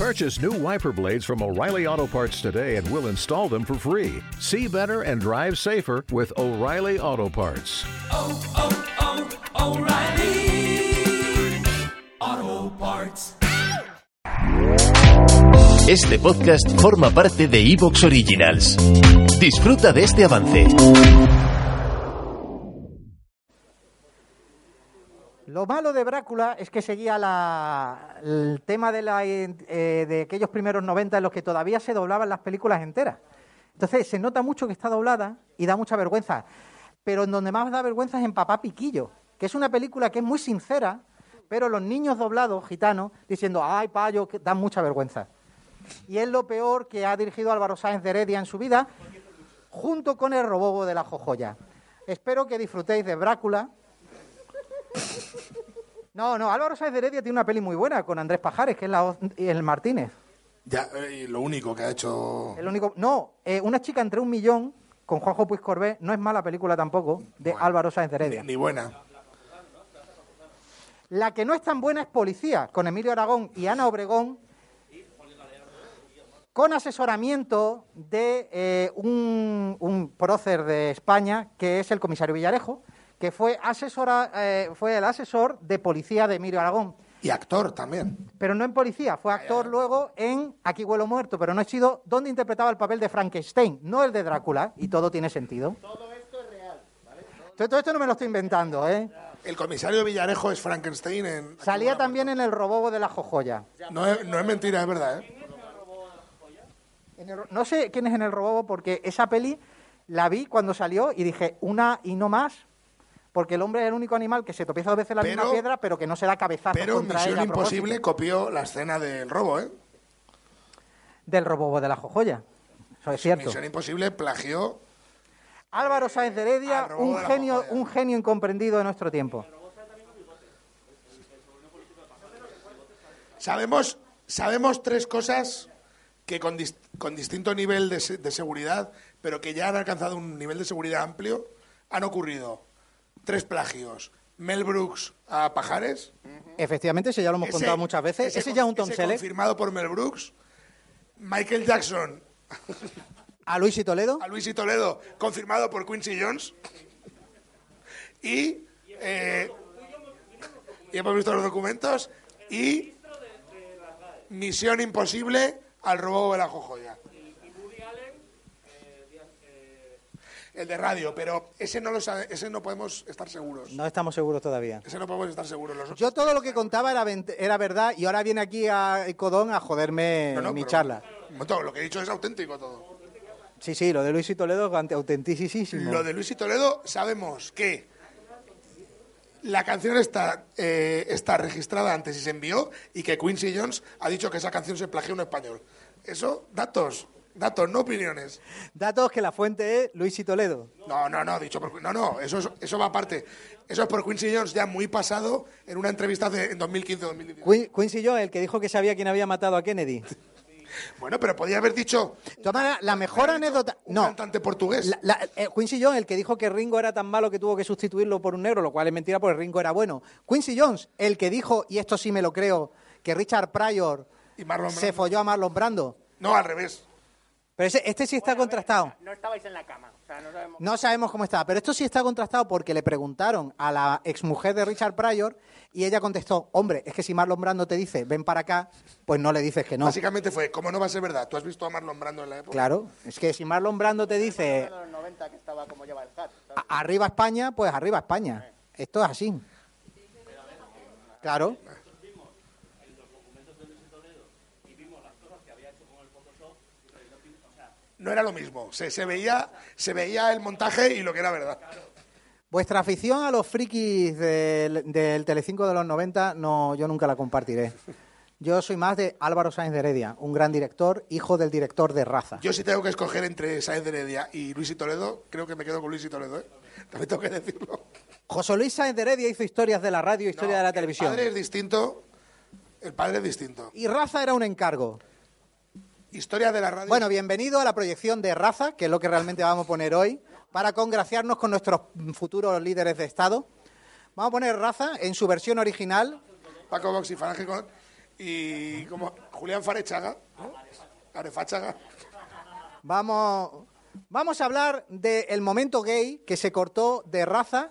Purchase new wiper blades from O'Reilly Auto Parts today and we'll install them for free. See better and drive safer with O'Reilly Auto Parts. oh, oh, oh O'Reilly. Auto Parts. Este podcast forma parte de Evox Originals. Disfruta de este avance. Lo malo de Brácula es que seguía el tema de, eh, aquellos primeros 90 en los que todavía se doblaban las películas enteras. Entonces se nota mucho que está doblada y da mucha vergüenza. Pero en donde más da vergüenza es en Papá Piquillo, que es una película que es muy sincera, pero los niños doblados, gitanos, diciendo, ay, payo, que dan mucha vergüenza. Y es lo peor que ha dirigido Álvaro Sáenz de Heredia en su vida, junto con el robobo de la jojoya. Espero que disfrutéis de Brácula. No, no, Álvaro Sáenz de Heredia tiene una peli muy buena con Andrés Pajares, que es la, el Martínez. Ya, eh, y lo único que ha hecho. El único, no, eh, una chica entre un millón con Juanjo Puig Corbé, no es mala película tampoco, de Álvaro Sáenz de Heredia. Ni, ni buena. La que no es tan buena es Policía, con Emilio Aragón y Ana Obregón, con asesoramiento de eh, un, un prócer de España, que es el comisario Villarejo, que fue, asesora, eh, fue el asesor de policía de Emilio Aragón. Y actor también. Pero no en policía, fue actor luego en Aquí huelo muerto, pero no he sido donde interpretaba el papel de Frankenstein, no el de Drácula, y todo tiene sentido. Todo esto es real. Todo esto no me lo estoy inventando, ¿eh? El comisario Villarejo es Frankenstein en. Salía también en el robobo de la jojoya. No es, no es mentira, es verdad, ¿eh? En el ro- no sé quién es en el robobo porque esa peli la vi cuando salió y dije, una y no más, porque el hombre es el único animal que se tropieza dos veces la misma piedra, pero que no se da cabezazo Pero contra Misión ella. Imposible copió la escena del robo, ¿eh? Del robobo de la jojoya. Eso es cierto. Misión Imposible plagió. Álvaro Sáenz de Heredia, un de genio, jojoya. un genio incomprendido de nuestro tiempo. Sabemos, sabemos tres cosas que con, con distinto nivel de, se- de seguridad, pero que ya han alcanzado un nivel de seguridad amplio, han ocurrido. Tres plagios. Mel Brooks a Pajares. Efectivamente, eso ya lo hemos Ese- contado muchas veces. Ese, ya es un Tom ese Selleck. confirmado por Mel Brooks. Michael Jackson A Luis y Toledo. a Luis y Toledo, confirmado por Quincy Jones. Y, eh, y hemos visto los documentos. Y Misión Imposible al robo de la jojoya. El de radio, pero ese no lo sabe- ese no podemos estar seguros. No estamos seguros todavía. Ese no podemos estar seguros. Los Yo todo lo que contaba era, vent- era verdad y ahora viene aquí a Codón a joderme No, no, mi pero- charla. Lo que he dicho es auténtico todo. Sí, sí, lo de Luis y Toledo es ante- autenticísimo. Lo de Luis y Toledo, sabemos que la canción está, eh, está registrada antes y se envió y que Quincy Jones ha dicho que esa canción se plagió en español. Eso, datos, datos, no opiniones. Datos que la fuente es Luis y Toledo. No, no, no, dicho por, no, no, eso, es- eso va aparte. Eso es por Quincy Jones ya muy pasado en una entrevista de, en 2015-2016. Quin- Quincy Jones, el que dijo que sabía quién había matado a Kennedy. Bueno, pero podía haber dicho maneras, la mejor anécdota... un No, cantante portugués. La- la- eh, Quincy Jones, el que dijo que Ringo era tan malo que tuvo que sustituirlo por un negro, lo cual es mentira porque Ringo era bueno. Quincy Jones, el que dijo, y esto sí me lo creo, que Richard Pryor Y se folló a Marlon Brando. No, al revés. Pero ese- este sí está contrastado. No estabais en la cama. O sea, no sabemos. No sabemos cómo está, pero esto sí está contrastado porque le preguntaron a la exmujer de Richard Pryor y ella contestó, hombre, es que si Marlon Brando te dice, ven para acá, pues no le dices que no. Básicamente fue, ¿cómo no va a ser verdad? ¿Tú has visto a Marlon Brando en la época? Claro, es que si Marlon Brando te dice, En los 90 que estaba como lleva el hat. "A- arriba España, pues arriba España. Esto es así. Claro. No era lo mismo. Se, se veía, se veía el montaje y lo que era verdad. Vuestra afición a los frikis del, del Telecinco de los 90, no, yo nunca la compartiré. Yo soy más de Álvaro Sáenz de Heredia, un gran director, hijo del director de Raza. Yo si tengo que escoger entre Sáenz de Heredia y Luis y Toledo, creo que me quedo con Luis y Toledo, ¿eh? También tengo que decirlo. José Luis Sáenz de Heredia hizo historias de la radio, historia No, de la El televisión. padre es distinto. El padre es distinto. Y Raza era un encargo. Historia de la radio. Bueno, bienvenido a la proyección de Raza, que es lo que realmente vamos a poner hoy, para congraciarnos con nuestros futuros líderes de Estado. Vamos a poner Raza en su versión original. Paco Box y Falange con. Y como Julián Farechaga. ¿no? Arefachaga. Vamos, vamos a hablar del momento gay que se cortó de raza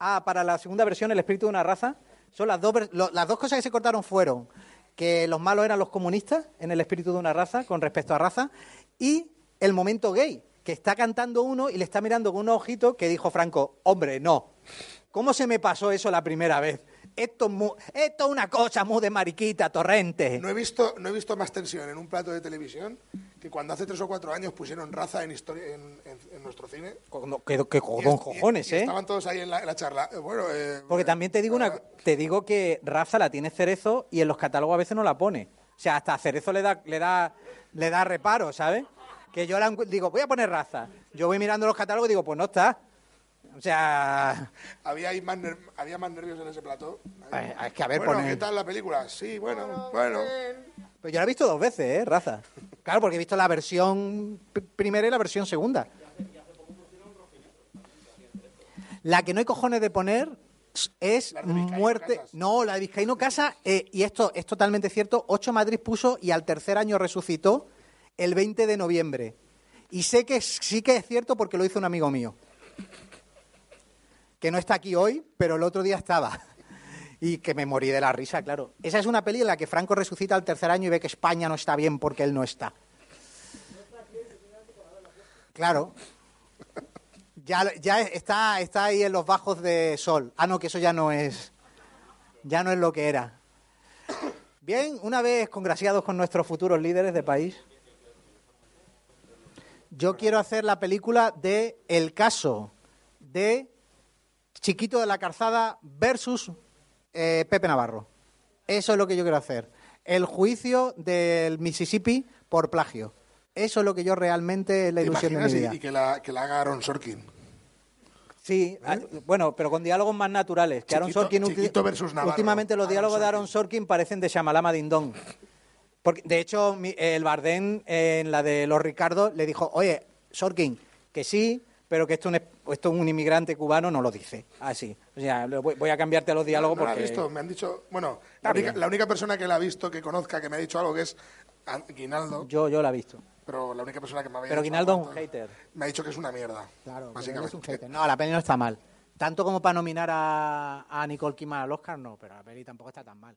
a, para la segunda versión, el espíritu de una raza. Son las dos, las dos cosas que se cortaron fueron que los malos eran los comunistas en el espíritu de una raza con respecto a raza y el momento gay, que está cantando uno y le está mirando con un ojito que dijo Franco, hombre, no. ¿Cómo se me pasó eso la primera vez? Esto es, esto es una cosa muy de mariquita, torrente. No he, visto, no he visto más tensión en un plato de televisión que cuando hace tres o cuatro años pusieron raza en, historia, en, en- en nuestro cine. Co- Que, que Y cojones, y ¿eh? Estaban todos ahí en la, en la charla. Eh, Bueno, eh, Porque también te digo una, te digo que Raza la tiene Cerezo y en los catálogos a veces no la pone. O sea, hasta a Cerezo le da, le da, le da reparo, ¿sabes? Que yo la digo, voy a poner Raza. Yo voy mirando los catálogos y digo, pues no está. O sea, Había, ahí más ner- había más nervios en ese plató. Eh, es que, a ver, bueno, pone- ¿qué tal la película? Sí, bueno, bueno. Pues yo la he visto dos veces, ¿eh? Raza. Claro, porque he visto la versión pr- primera y la versión segunda. La que no hay cojones de poner es muerte. Casas. No, la de Vizcaíno Casa, eh, y esto es totalmente cierto, 8 Madrid puso y al tercer año resucitó el 20 de noviembre. Y sé que sí que es cierto porque lo hizo un amigo mío. Que no está aquí hoy, pero el otro día estaba. Y que me morí de la risa, claro. Esa es una peli en la que Franco resucita al tercer año y ve que España no está bien porque él no está. Claro. Ya, está ahí en los bajos de sol. Ah, no, que eso ya no es. Ya no es lo que era. Bien, una vez congraciados con nuestros futuros líderes de país, yo quiero hacer la película de El caso de Chiquito de la Calzada versus eh, Pepe Navarro. Eso es lo que yo quiero hacer. El juicio del Mississippi por plagio. Eso es lo que yo realmente es la ¿Te ilusión de mi vida. Y, que, la, que la haga Aaron Sorkin. Sí, ah, bueno, pero con diálogos más naturales. Que Aaron Sorkin Chiquito versus Navarro. últimamente los Aaron diálogos de. Aaron Sorkin parecen de Shamalama Dindón. Porque, de hecho, mi- el Bardén en la de Los Ricardo le dijo, oye, Sorkin, que sí, pero que esto, un, esto un inmigrante cubano no lo dice. Así. O sea, voy, voy a cambiarte los diálogos No he porque... visto, me han dicho. Bueno, la única, bien. la única persona que la ha visto, que conozca, que me ha dicho algo, que es Guinaldo. Yo, yo la he visto. Pero la única persona que me había Pero dicho Guinaldo es un hater. Me ha dicho que es una mierda. Claro, básicamente. es un hater. No, la peli no está mal. Tanto como para nominar a, a Nicole Kidman al Oscar, no, pero la peli tampoco está tan mal.